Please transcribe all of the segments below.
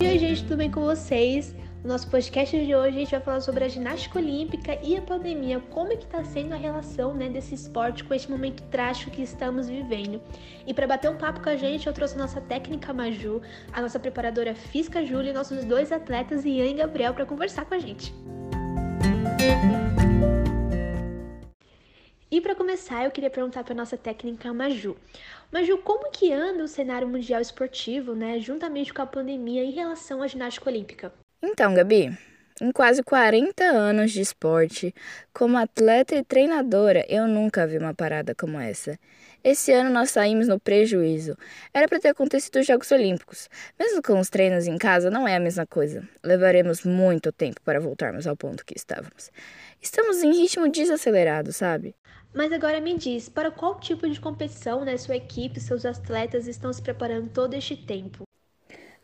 E oi, gente, tudo bem com vocês? No nosso podcast de hoje a gente vai falar sobre a ginástica olímpica e a pandemia, como é que está sendo a relação né, desse esporte com este momento trágico que estamos vivendo. E para bater um papo com a gente, eu trouxe a nossa técnica Maju, a nossa preparadora física Júlia e nossos dois atletas Ian e Gabriel para conversar com a gente. E para começar, eu queria perguntar para nossa técnica Maju. Maju, como que anda o cenário mundial esportivo, né, juntamente com a pandemia em relação à ginástica olímpica? Então, Gabi, em quase 40 anos de esporte, como atleta e treinadora, eu nunca vi uma parada como essa. Esse ano nós saímos no prejuízo. Era para ter acontecido os Jogos Olímpicos. Mesmo com os treinos em casa, não é a mesma coisa. Levaremos muito tempo para voltarmos ao ponto que estávamos. Estamos em ritmo desacelerado, sabe? Mas agora me diz, para qual tipo de competição né, sua equipe, seus atletas estão se preparando todo este tempo?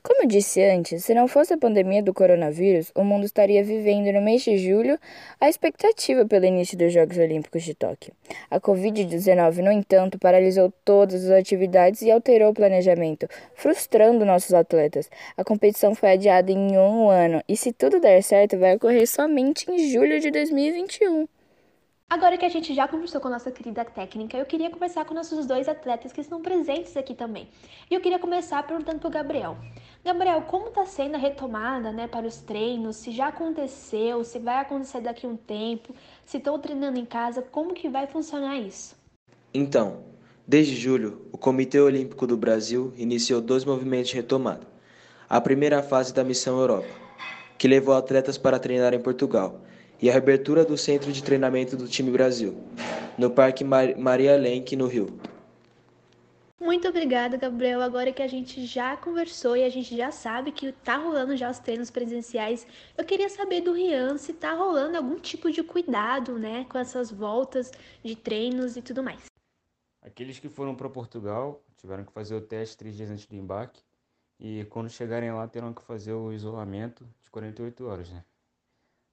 Como eu disse antes, se não fosse a pandemia do coronavírus, o mundo estaria vivendo no mês de julho a expectativa pelo início dos Jogos Olímpicos de Tóquio. A Covid-19, no entanto, paralisou todas as atividades e alterou o planejamento, frustrando nossos atletas. A competição foi adiada em um ano e, se tudo der certo, vai ocorrer somente em julho de 2021. Agora que a gente já conversou com a nossa querida técnica, eu queria conversar com nossos dois atletas que estão presentes aqui também. E eu queria começar perguntando para o Gabriel. Gabriel, como está sendo a retomada né, para os treinos? Se já aconteceu, se vai acontecer daqui a um tempo, se estão treinando em casa, como que vai funcionar isso? Então, desde julho, o Comitê Olímpico do Brasil iniciou dois movimentos de retomada. A primeira fase da Missão Europa, que levou atletas para treinar em Portugal, e a reabertura do centro de treinamento do time Brasil, no Parque Maria Lenk, no Rio. Muito obrigada, Gabriel. Agora que a gente já conversou e a gente já sabe que tá rolando já os treinos presenciais, eu queria saber do Rian se tá rolando algum tipo de cuidado, né, com essas voltas de treinos e tudo mais. Aqueles que foram para Portugal tiveram que fazer o teste três dias antes do embarque e quando chegarem lá terão que fazer o isolamento de 48 horas, né?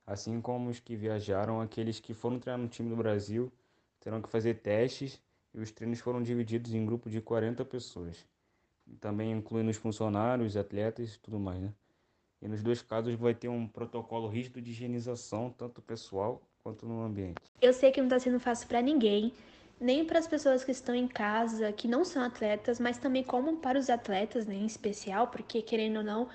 Assim como os que viajaram, aqueles que foram treinar no time do Brasil terão que fazer testes e os treinos foram divididos em grupo de 40 pessoas. Também incluindo os funcionários, atletas e tudo mais, né? E nos dois casos vai ter um protocolo rígido de higienização, tanto pessoal quanto no ambiente. Eu sei que não está sendo fácil para ninguém, nem para as pessoas que estão em casa, que não são atletas, mas também como para os atletas, né, em especial, porque querendo ou não,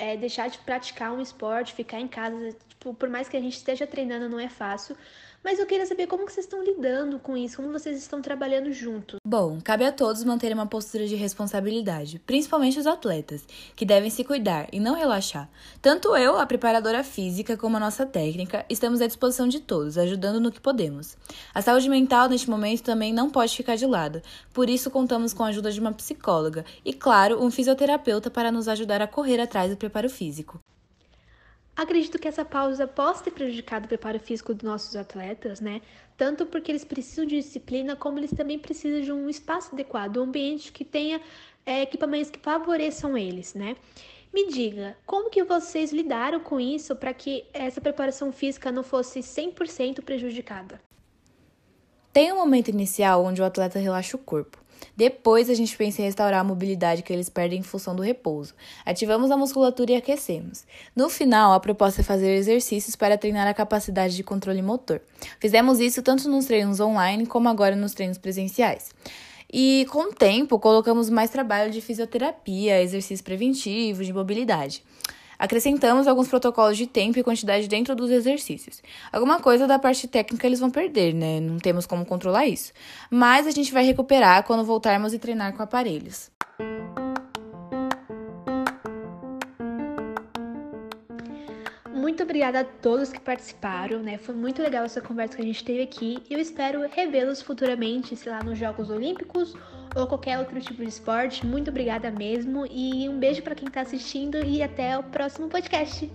é, deixar de praticar um esporte, ficar em casa, tipo, por mais que a gente esteja treinando, não é fácil. Mas eu queria saber como que vocês estão lidando com isso, como vocês estão trabalhando juntos. Bom, cabe a todos manterem uma postura de responsabilidade, principalmente os atletas, que devem se cuidar e não relaxar. Tanto eu, a preparadora física, como a nossa técnica, estamos à disposição de todos, ajudando no que podemos. A saúde mental neste momento também não pode ficar de lado, por isso contamos com a ajuda de uma psicóloga e, claro, um fisioterapeuta para nos ajudar a correr atrás do preparo físico. Acredito que essa pausa possa ter prejudicado o preparo físico dos nossos atletas, né? Tanto porque eles precisam de disciplina, como eles também precisam de um espaço adequado, um ambiente que tenha é, equipamentos que favoreçam eles, né? Me diga, como que vocês lidaram com isso para que essa preparação física não fosse 100% prejudicada? Tem um momento inicial onde o atleta relaxa o corpo. Depois a gente pensa em restaurar a mobilidade que eles perdem em função do repouso. Ativamos a musculatura e aquecemos. No final, a proposta é fazer exercícios para treinar a capacidade de controle motor. Fizemos isso tanto nos treinos online como agora nos treinos presenciais. E com o tempo, colocamos mais trabalho de fisioterapia, exercícios preventivos, de mobilidade. Acrescentamos alguns protocolos de tempo e quantidade dentro dos exercícios. Alguma coisa da parte técnica eles vão perder, né? Não temos como controlar isso. Mas a gente vai recuperar quando voltarmos e treinar com aparelhos. Muito obrigada a todos que participaram, né? Foi muito legal essa conversa que a gente teve aqui. Eu espero revê-los futuramente, sei lá, nos Jogos Olímpicos ou qualquer outro tipo de esporte. Muito obrigada mesmo e um beijo para quem está assistindo e até o próximo podcast.